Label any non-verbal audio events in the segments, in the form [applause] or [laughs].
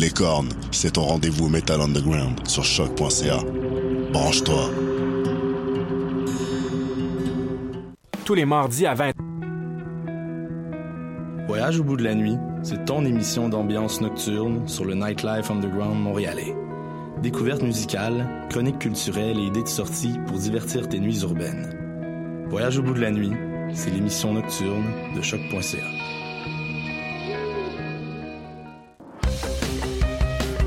Les cornes, c'est ton rendez-vous Metal Underground sur choc.ca. Branche-toi. Tous les mardis à 20 Voyage au bout de la nuit, c'est ton émission d'ambiance nocturne sur le Nightlife Underground montréalais. Découvertes musicales, chroniques culturelles et idées de sortie pour divertir tes nuits urbaines. Voyage au bout de la nuit, c'est l'émission nocturne de choc.ca.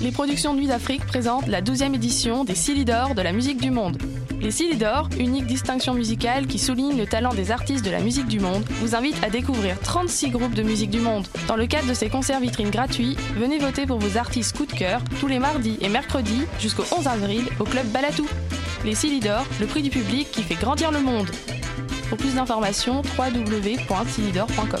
Les productions Nuit d'Afrique présentent la 12e édition des Silidor de la musique du monde. Les Silidor, unique distinction musicale qui souligne le talent des artistes de la musique du monde, vous invitent à découvrir 36 groupes de musique du monde. Dans le cadre de ces concerts vitrines gratuits, venez voter pour vos artistes coup de cœur tous les mardis et mercredis jusqu'au 11 avril au club Balatou. Les Silidor, le prix du public qui fait grandir le monde. Pour plus d'informations, www.silidor.com.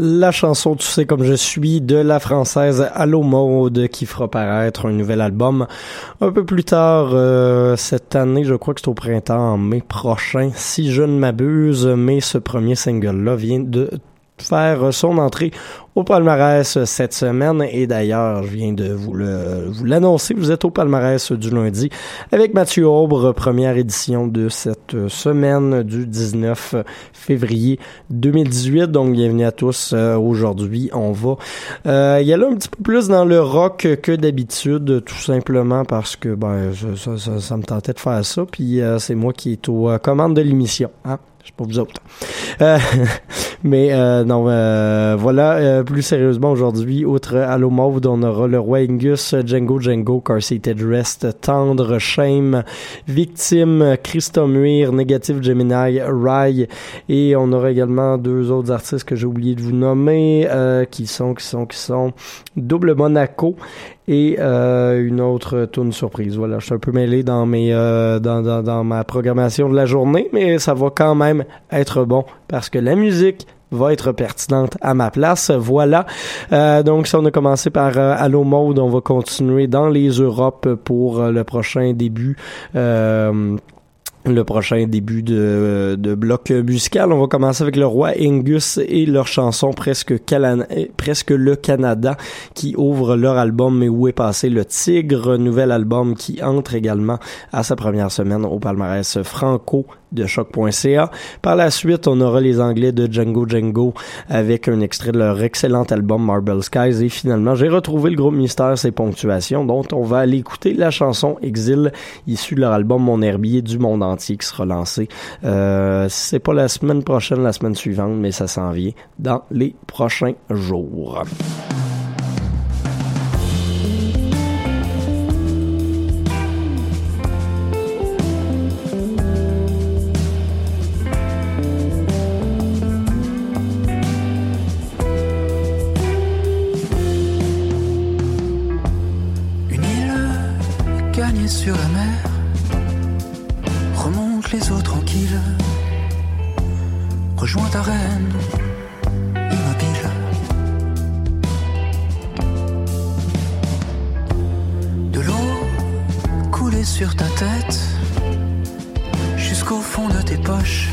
La chanson Tu sais comme je suis de la française Allo Mode qui fera paraître un nouvel album un peu plus tard euh, cette année, je crois que c'est au printemps, en mai prochain, si je ne m'abuse, mais ce premier single-là vient de faire son entrée au palmarès cette semaine. Et d'ailleurs, je viens de vous le, vous l'annoncer. Vous êtes au palmarès du lundi avec Mathieu Aubre, première édition de cette semaine du 19 février 2018. Donc, bienvenue à tous. Euh, aujourd'hui, on va euh, y aller un petit peu plus dans le rock que d'habitude, tout simplement parce que ben, ça, ça, ça, me tentait de faire ça. Puis euh, c'est moi qui est aux commandes de l'émission. Hein? Je pas vous autres. [laughs] Euh, mais euh, non, euh, voilà, euh, plus sérieusement aujourd'hui, outre Allo Mauve, on aura le roi Angus, Django Django, Car Seated Rest, Tendre, Shame, Victime, Christomuir, Negative Gemini, Rye, et on aura également deux autres artistes que j'ai oublié de vous nommer, qui sont, qui sont, qui sont Double Monaco et euh, une autre tune surprise. Voilà, je suis un peu mêlé dans mes euh, dans, dans, dans, ma programmation de la journée, mais ça va quand même être bon parce que la musique va être pertinente à ma place. Voilà. Euh, donc, si on a commencé par euh, Allo Mode, on va continuer dans les Europes pour le prochain début le prochain début de, de, bloc musical. On va commencer avec le roi Angus et leur chanson presque, presque le Canada qui ouvre leur album Mais où est passé le tigre, nouvel album qui entre également à sa première semaine au palmarès franco de choc.ca. Par la suite, on aura les Anglais de Django Django avec un extrait de leur excellent album Marble Skies. Et finalement, j'ai retrouvé le groupe Mystère, ses ponctuations, dont on va aller écouter la chanson Exil, issue de leur album Mon herbier du monde entier qui sera lancé. Euh, c'est pas la semaine prochaine, la semaine suivante, mais ça s'en vient dans les prochains jours. Rejoins ta reine, immobile. De l'eau coulée sur ta tête, jusqu'au fond de tes poches,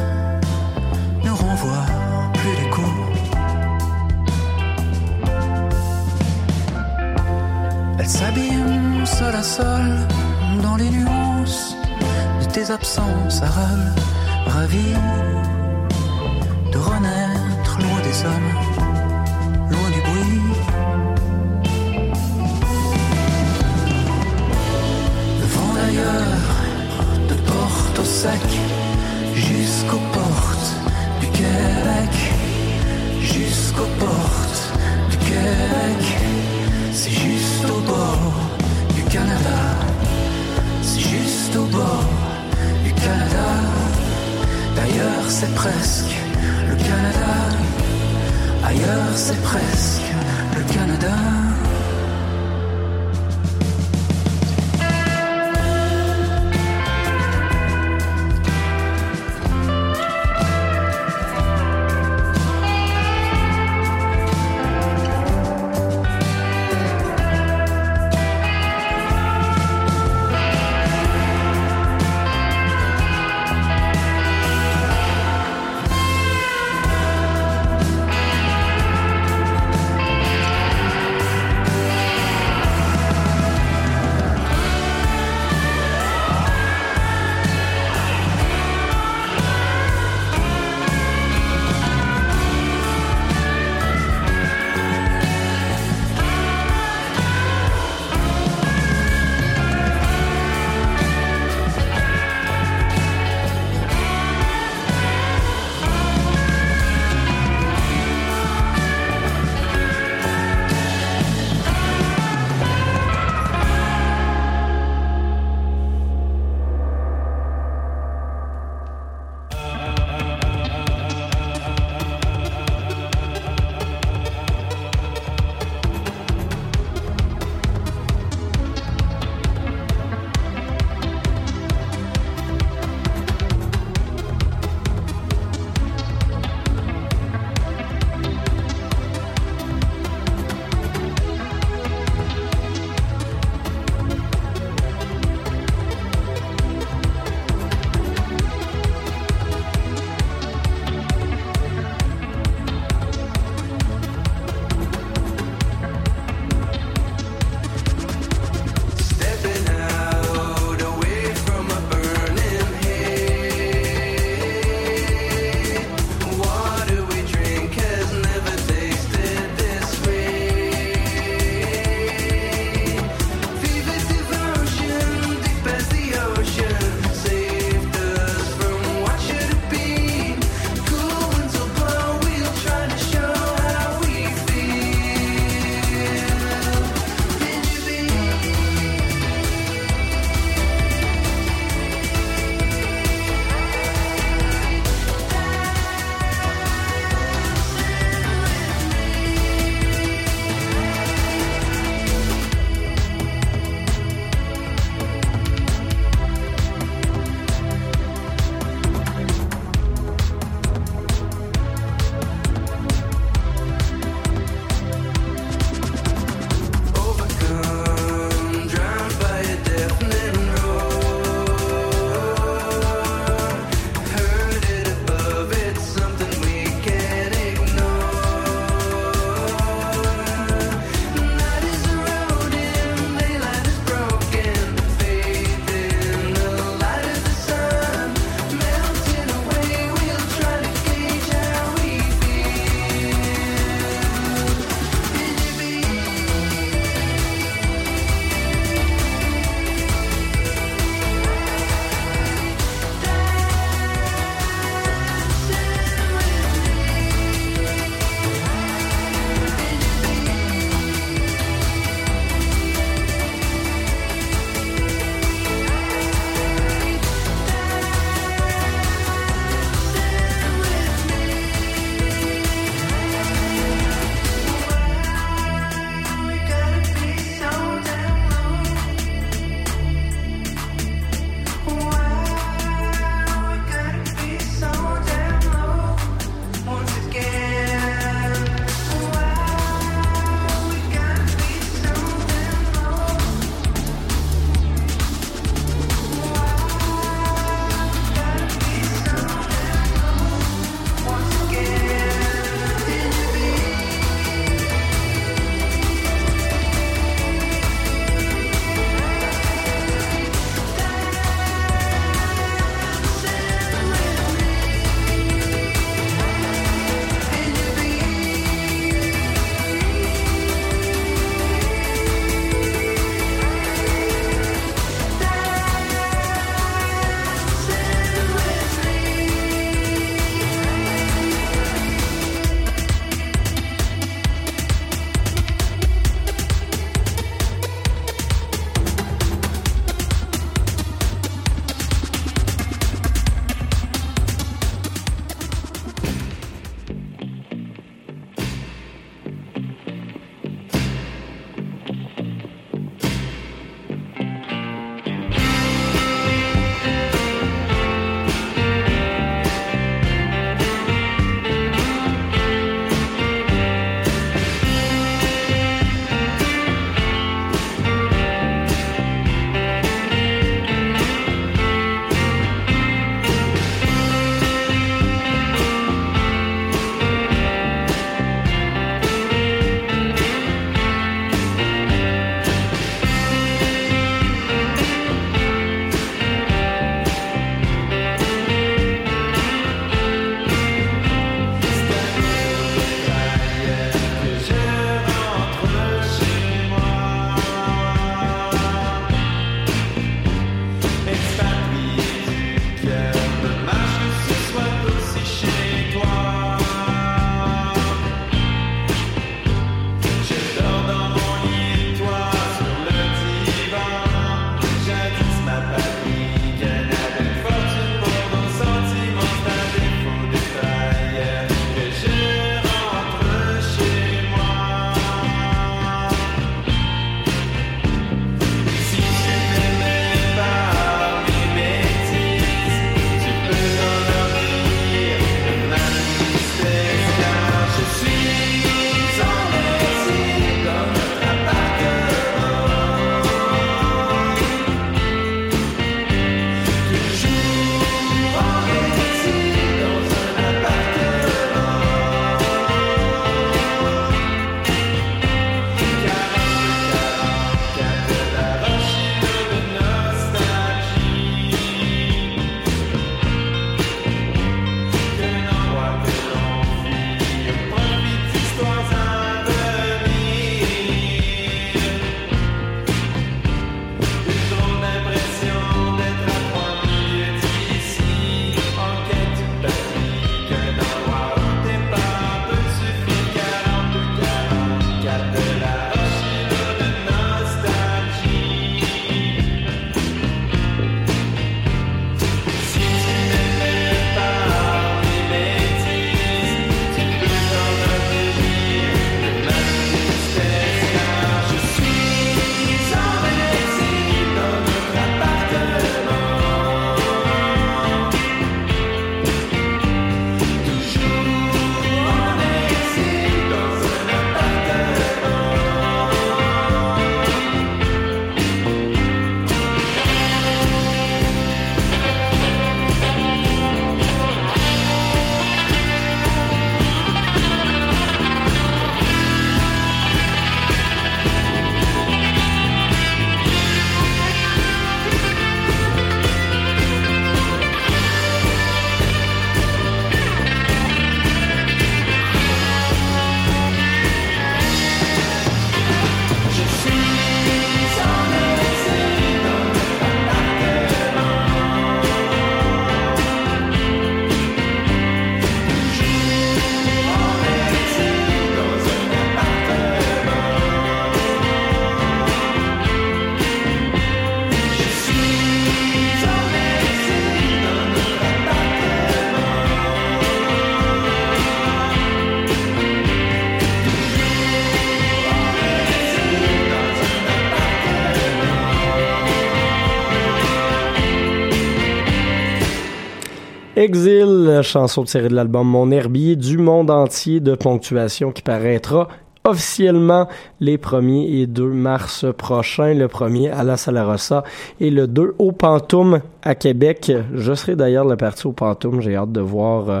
Exil, chanson tirée de l'album Mon herbier du monde entier de ponctuation qui paraîtra officiellement les 1er et 2 mars prochains. Le premier à la Salarossa et le 2 au Pantoum à Québec. Je serai d'ailleurs le parti au Pantoum. J'ai hâte de voir euh,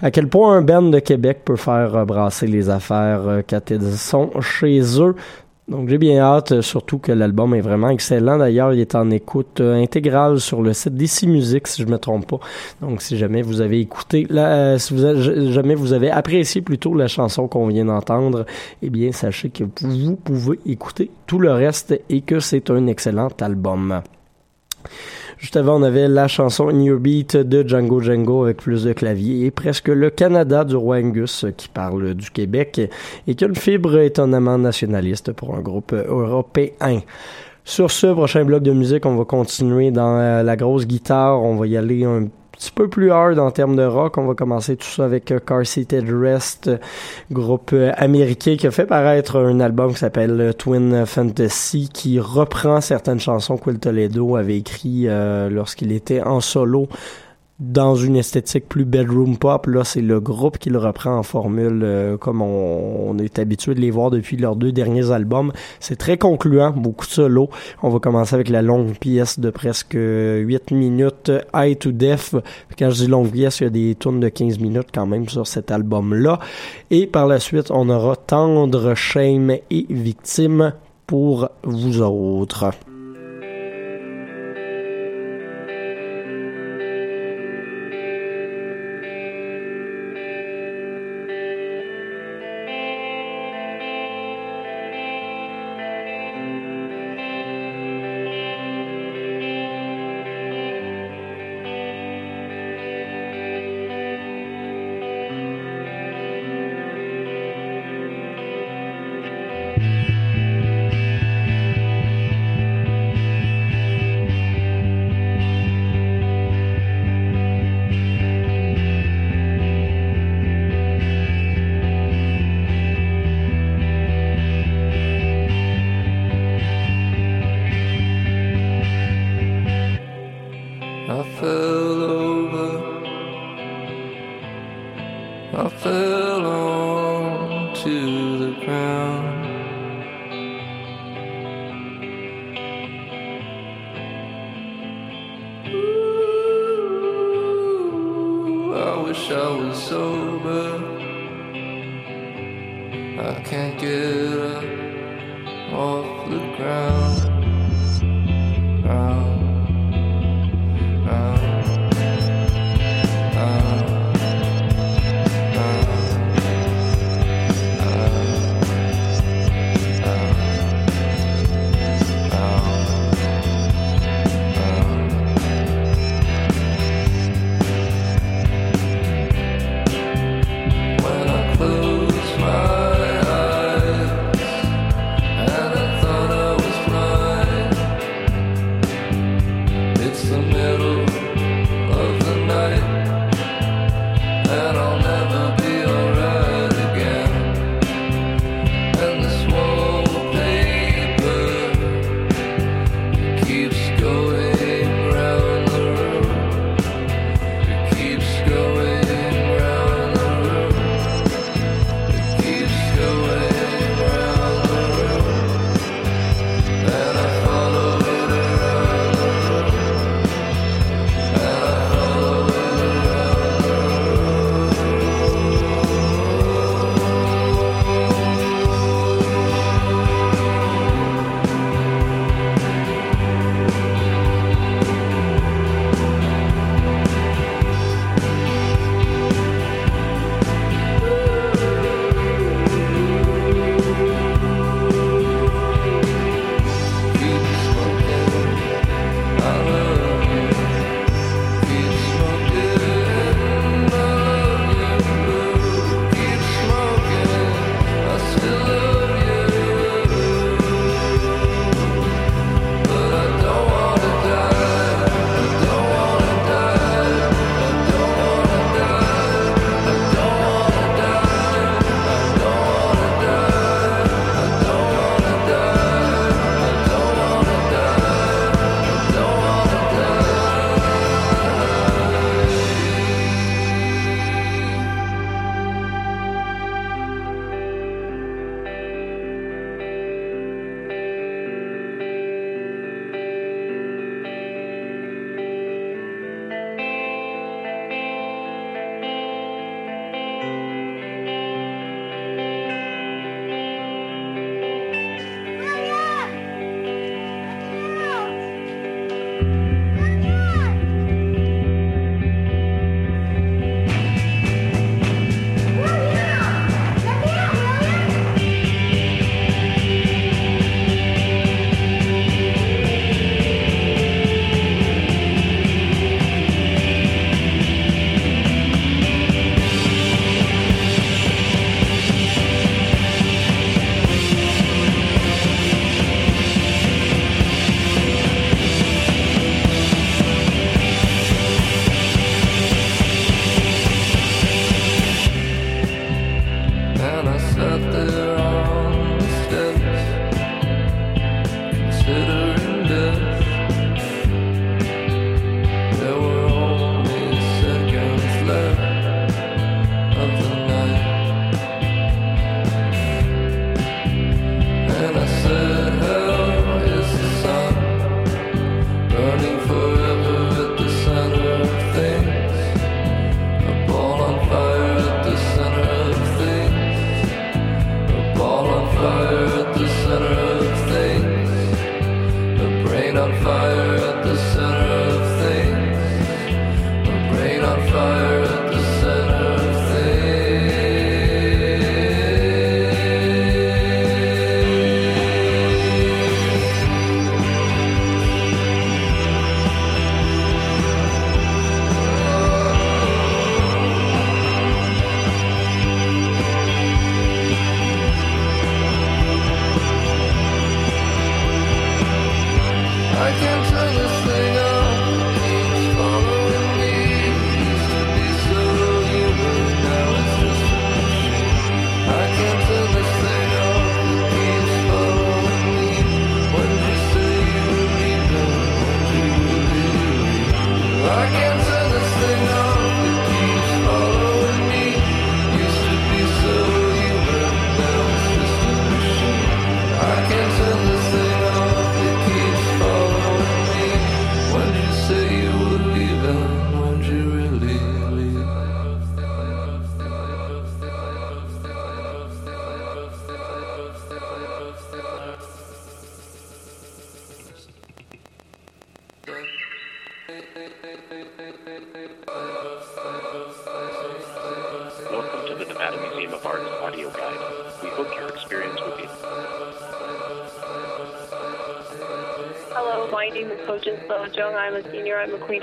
à quel point un band de Québec peut faire brasser les affaires euh, sont chez eux. Donc j'ai bien hâte, euh, surtout que l'album est vraiment excellent. D'ailleurs, il est en écoute euh, intégrale sur le site DC Music, si je me trompe pas. Donc si jamais vous avez écouté, euh, si vous jamais vous avez apprécié plutôt la chanson qu'on vient d'entendre, eh bien sachez que vous pouvez écouter tout le reste et que c'est un excellent album. Juste avant, on avait la chanson New Beat de Django Django avec plus de clavier et presque le Canada du roi Angus qui parle du Québec et qui a une fibre étonnamment nationaliste pour un groupe européen. Sur ce prochain bloc de musique, on va continuer dans euh, la grosse guitare. On va y aller un petit peu plus hard en termes de rock. On va commencer tout ça avec euh, Car Seated Rest, groupe euh, américain qui a fait paraître un album qui s'appelle euh, Twin Fantasy, qui reprend certaines chansons que Toledo avait écrit lorsqu'il était en solo dans une esthétique plus bedroom pop. Là, c'est le groupe qui le reprend en formule euh, comme on, est habitué de les voir depuis leurs deux derniers albums. C'est très concluant, beaucoup de solo. On va commencer avec la longue pièce de presque 8 minutes, High to Death. Quand je dis longue pièce, il y a des tournes de 15 minutes quand même sur cet album-là. Et par la suite, on aura Tendre, Shame et Victime pour vous autres. fell over. I fell.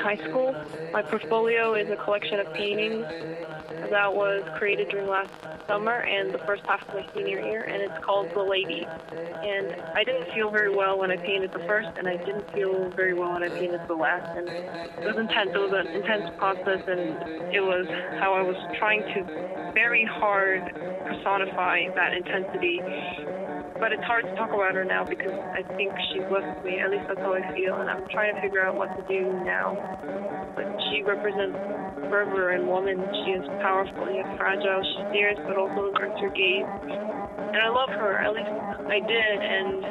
High School. My portfolio is a collection of paintings that was created during last summer and the first half of my senior year, and it's called The Lady. And I didn't feel very well when I painted the first, and I didn't feel very well when I painted the last. And it was intense. It was an intense process, and it was how I was trying to very hard personify that intensity but it's hard to talk about her now because I think she's left me. At least that's how I feel, and I'm trying to figure out what to do now. But she represents fervor and woman. She is powerful yet fragile. She stares, but also averts her gaze. And I love her. At least I did, and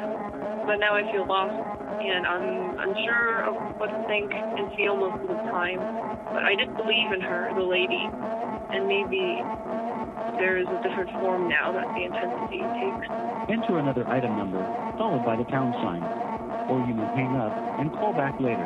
but now I feel lost, and I'm unsure of what to think and feel most of the time. But I did believe in her, the lady, and maybe there is a different form now that the intensity takes. Enter another item number, followed by the pound sign. Or you may hang up and call back later.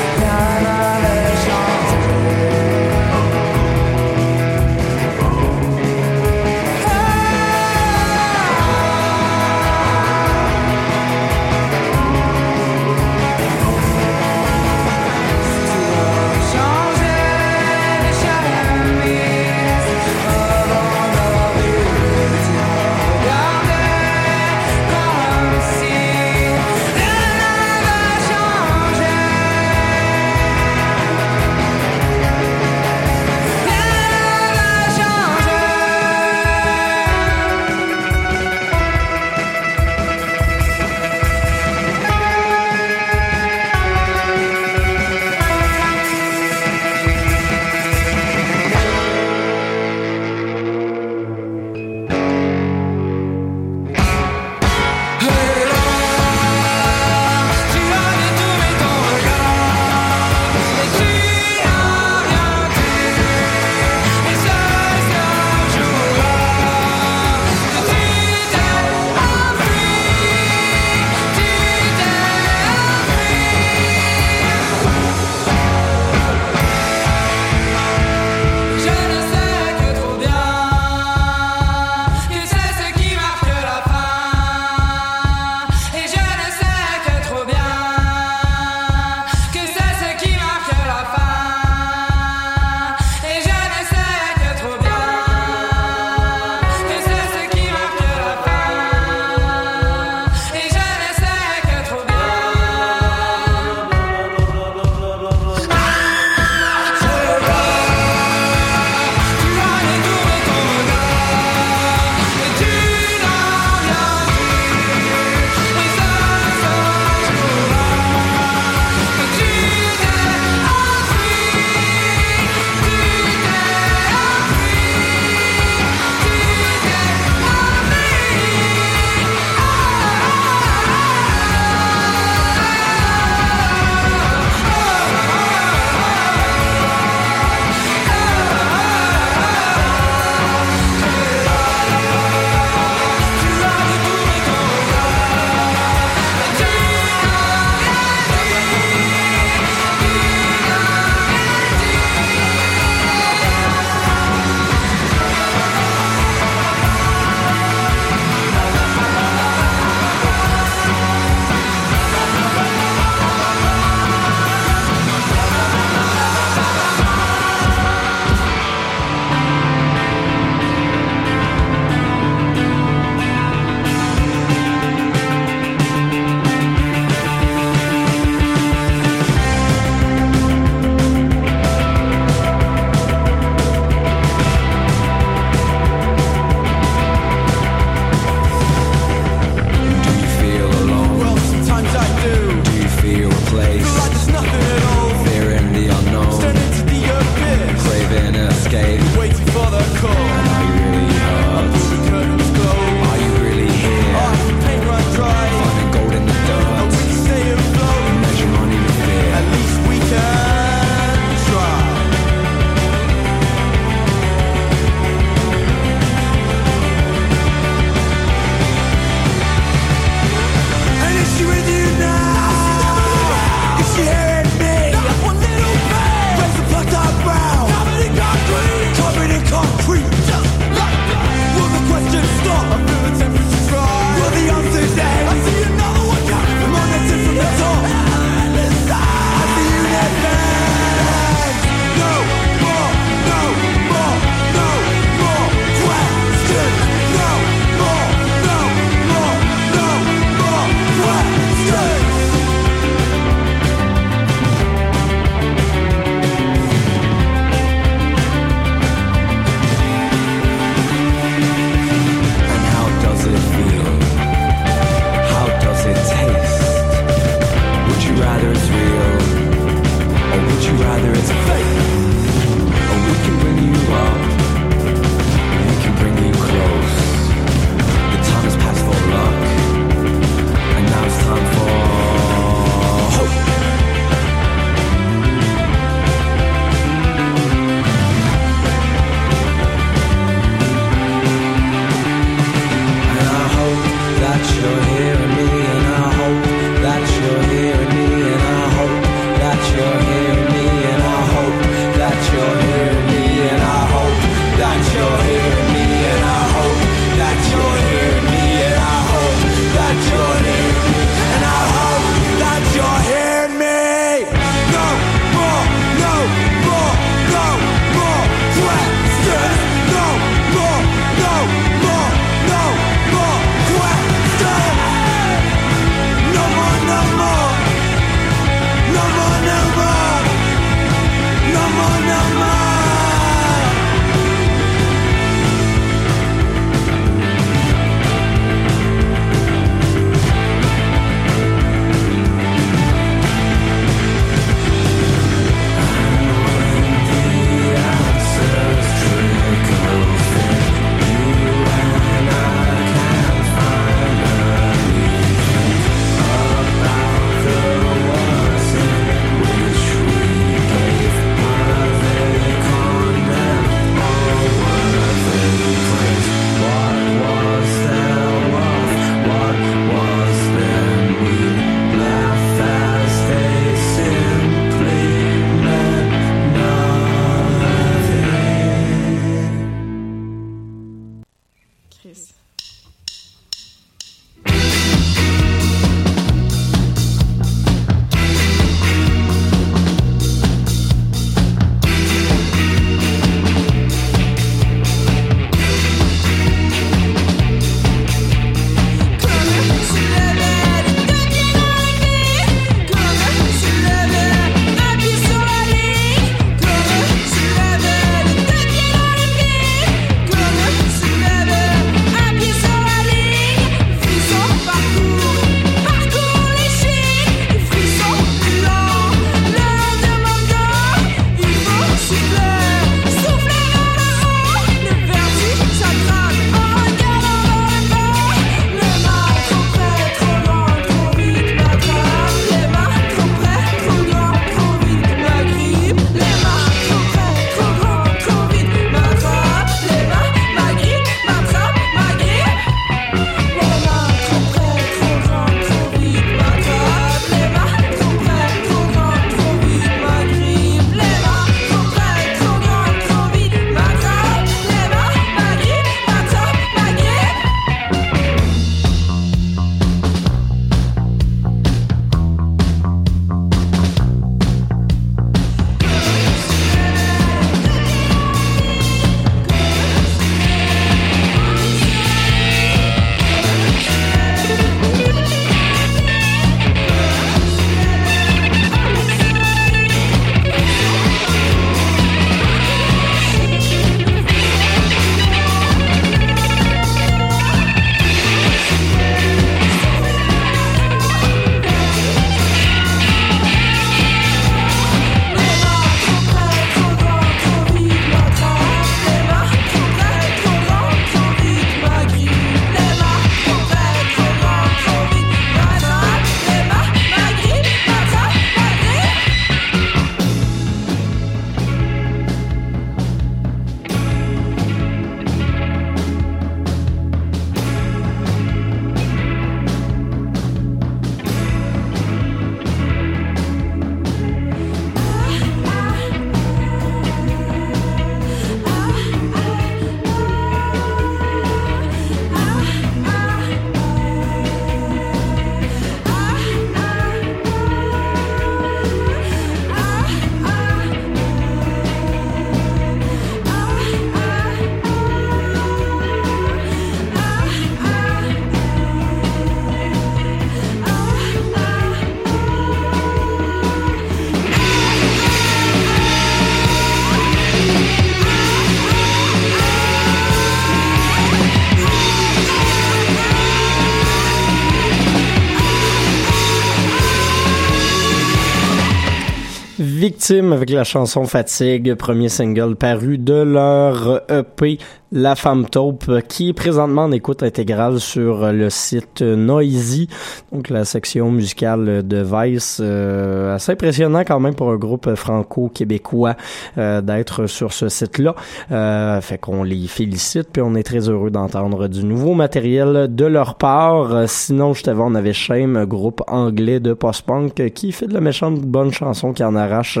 Victime avec la chanson Fatigue, premier single paru de leur EP la Femme Taupe, qui est présentement en écoute intégrale sur le site Noisy, donc la section musicale de Vice. Euh, assez impressionnant quand même pour un groupe franco-québécois euh, d'être sur ce site-là. Euh, fait qu'on les félicite, puis on est très heureux d'entendre du nouveau matériel de leur part. Sinon, juste avant, on avait Shame, groupe anglais de post-punk, qui fait de la méchante bonne chanson qui en arrache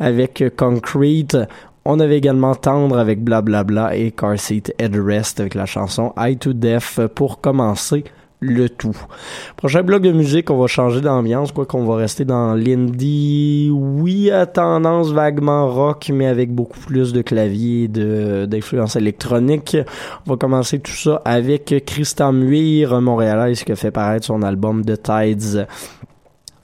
avec Concrete. On avait également Tendre avec Blablabla et Car Seat Headrest avec la chanson I to Death pour commencer le tout. Prochain bloc de musique, on va changer d'ambiance, quoi qu'on va rester dans l'indie, oui, à tendance vaguement rock, mais avec beaucoup plus de clavier de d'influence électronique. On va commencer tout ça avec Christian Muir, montréalaise, qui a fait paraître son album The Tides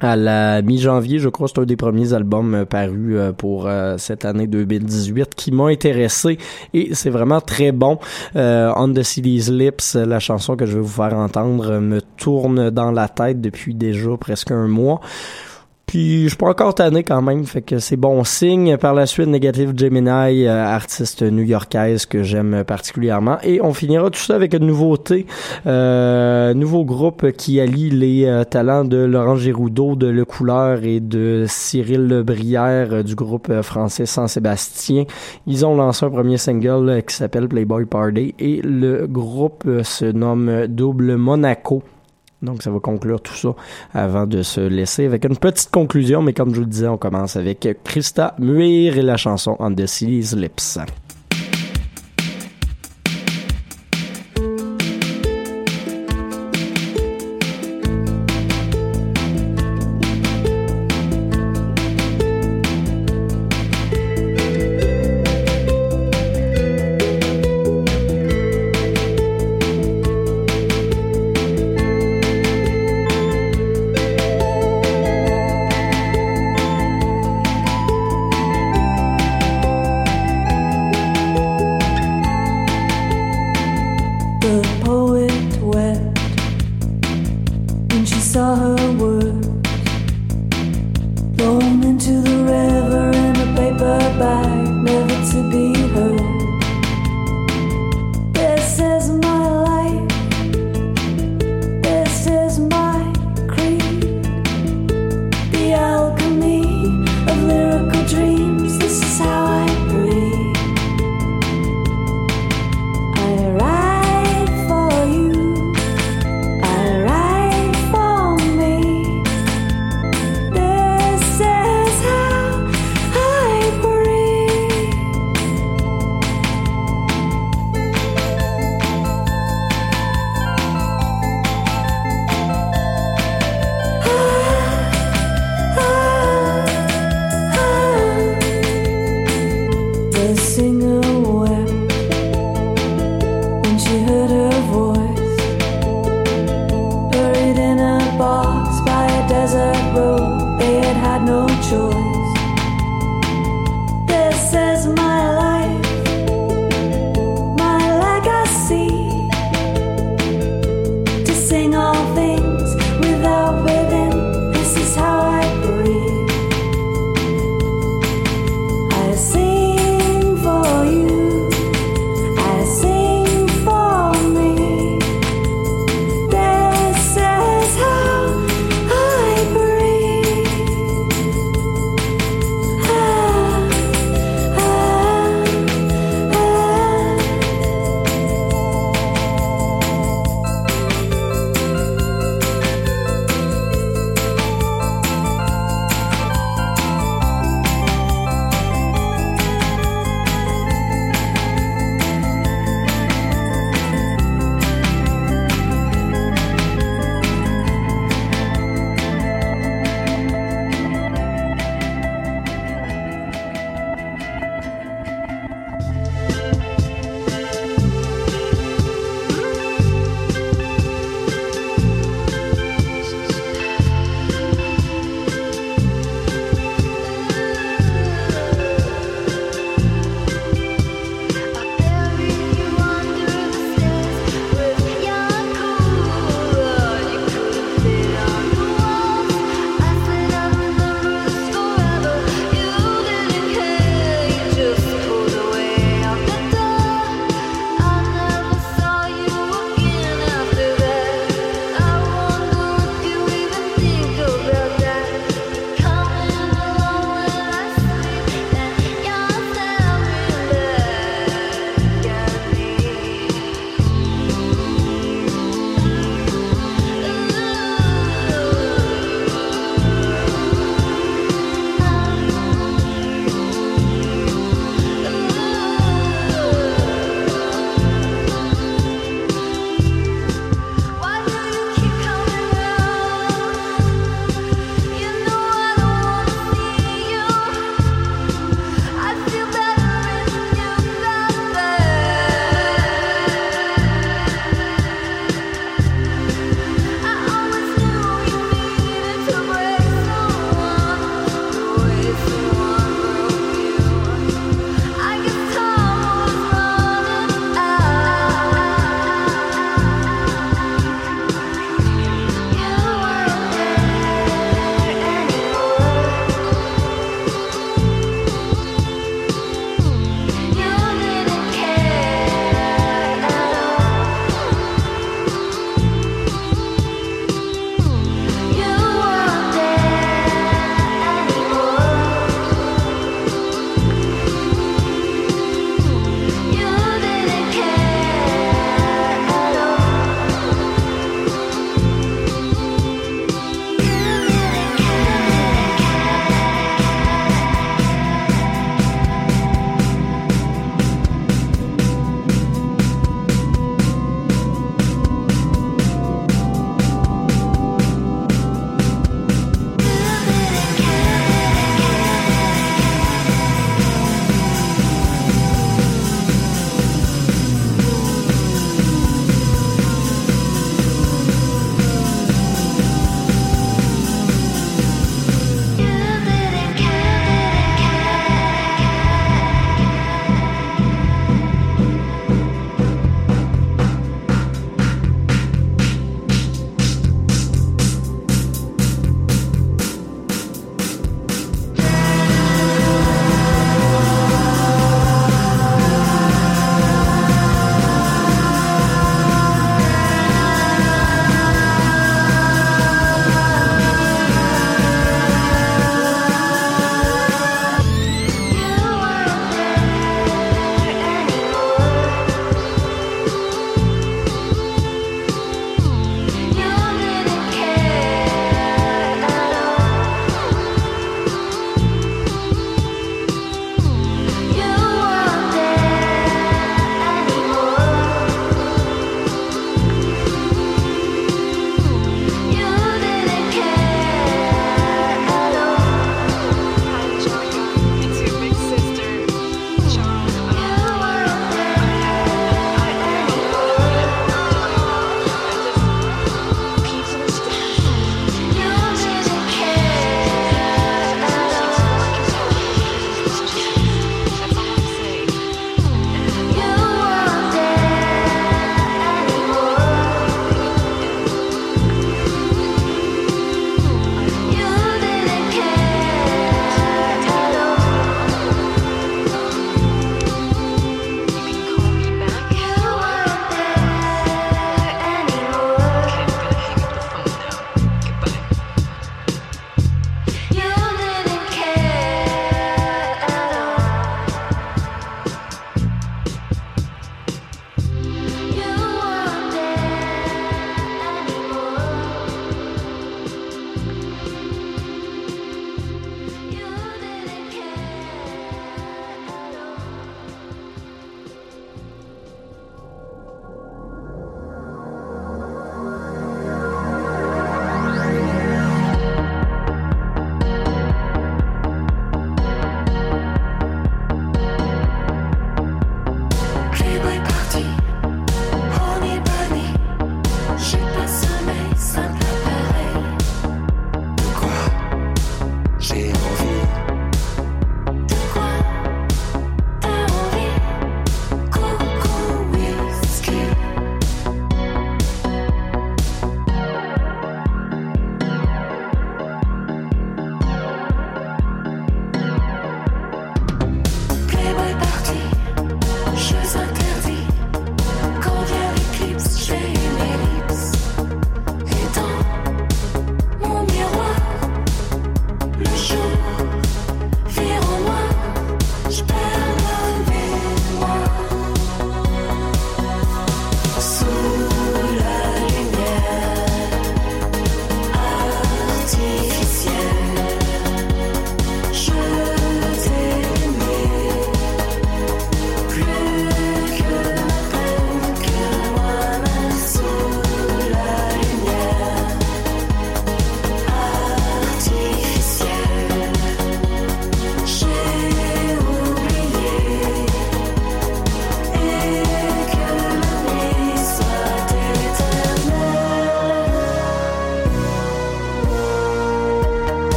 à la mi-janvier, je crois, c'est un des premiers albums euh, parus euh, pour euh, cette année 2018 qui m'ont intéressé et c'est vraiment très bon. On the City's Lips, la chanson que je vais vous faire entendre, me tourne dans la tête depuis déjà presque un mois. Puis je suis pas encore tanné quand même, fait que c'est bon signe. Par la suite, Negative Gemini, euh, artiste new-yorkaise que j'aime particulièrement. Et on finira tout ça avec une nouveauté, euh, nouveau groupe qui allie les euh, talents de Laurent Giroudot, de Le Couleur et de Cyril Brière euh, du groupe français Saint-Sébastien. Ils ont lancé un premier single qui s'appelle Playboy Party et le groupe se nomme Double Monaco. Donc, ça va conclure tout ça avant de se laisser avec une petite conclusion. Mais comme je vous le disais, on commence avec Krista Muir et la chanson On the Lips.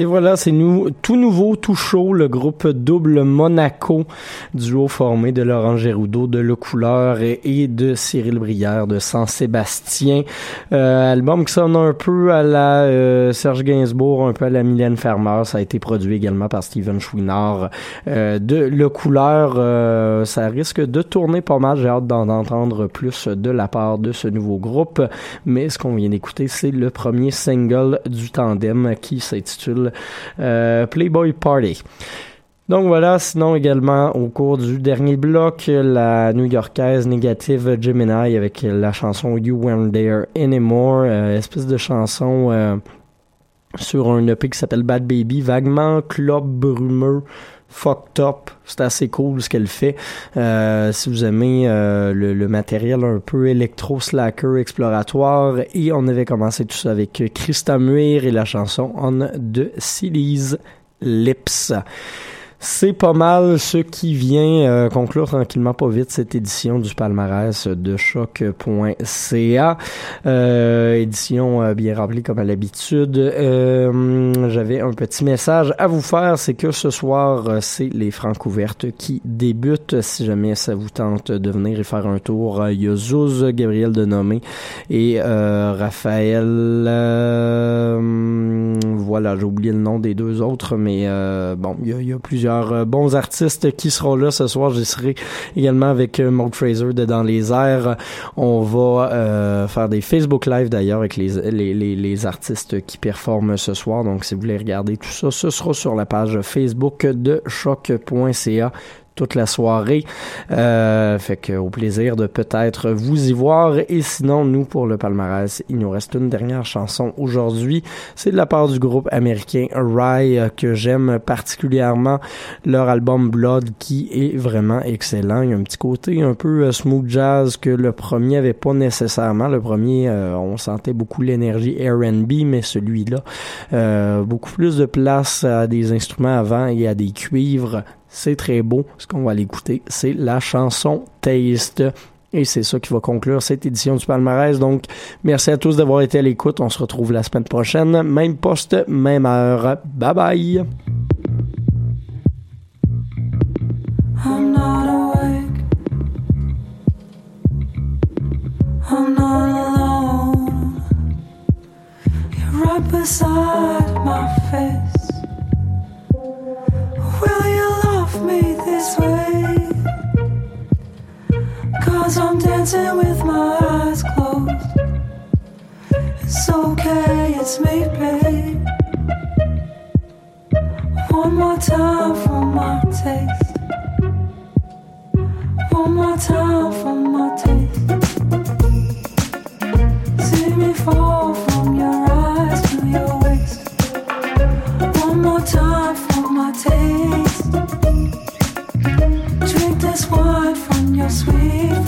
Et voilà, c'est nous, tout nouveau, tout chaud, le groupe Double Monaco, duo formé de Laurent Géroudot, de Le Couleur et, de Cyril Brière de Saint-Sébastien. Euh, album qui sonne un peu à la euh, Serge Gainsbourg, un peu à la Mylène Farmer. Ça a été produit également par Steven Chouinard euh, de Le Couleur. Euh, ça risque de tourner pas mal. J'ai hâte d'en entendre plus de la part de ce nouveau groupe. Mais ce qu'on vient d'écouter, c'est le premier single du tandem qui s'intitule Playboy Party. Donc voilà, sinon également au cours du dernier bloc, la new-yorkaise négative Gemini avec la chanson You Weren't There Anymore, euh, espèce de chanson euh, sur un EP qui s'appelle Bad Baby, vaguement club brumeux, fucked up. C'est assez cool ce qu'elle fait. si vous aimez le, matériel un peu électro-slacker exploratoire, et on avait commencé tout ça avec Christa Muir et la chanson On de Silly's Lips. C'est pas mal ce qui vient euh, conclure tranquillement pas vite cette édition du palmarès de choc.ca. Euh, édition euh, bien remplie comme à l'habitude. J'avais un petit message à vous faire, c'est que ce soir, c'est les francs ouvertes qui débutent. Si jamais ça vous tente de venir et faire un tour, il y a Zouz, Gabriel Denomé et Raphaël. voilà, j'ai oublié le nom des deux autres, mais bon, il y, y a plusieurs euh, bons artistes qui seront là ce soir. J'y serai également avec euh, Mark Fraser de Dans les airs. On va euh, faire des Facebook Live d'ailleurs avec les, les, les, les, artistes qui performent ce soir. Donc si vous voulez regarder tout ça, ce sera sur la page Facebook de choc.ca toute la soirée. Euh, fait que au plaisir de peut-être vous y voir. Et sinon, nous, pour le palmarès, il nous reste une dernière chanson aujourd'hui. C'est de la part du groupe américain Rye euh, que j'aime particulièrement. Leur album Blood qui est vraiment excellent. Il y a un petit côté un peu euh, smooth jazz que le premier avait pas nécessairement. Le premier, on sentait beaucoup l'énergie R&B, mais celui-là, beaucoup plus de place à des instruments avant et à des cuivres c'est très beau. Ce qu'on va l'écouter, c'est la chanson Taste. Et c'est ça qui va conclure cette édition du palmarès. Donc, merci à tous d'avoir été à l'écoute. On se retrouve la semaine prochaine. Même poste, même heure. Bye bye. I'm not awake. I'm not alone. You're right beside my face. Will this. Cause I'm dancing with my eyes closed. It's okay, it's me, babe. One more time for my taste. One more time for my taste. See me fall from your eyes to your waist. One more time for my taste. This wine from your sweet,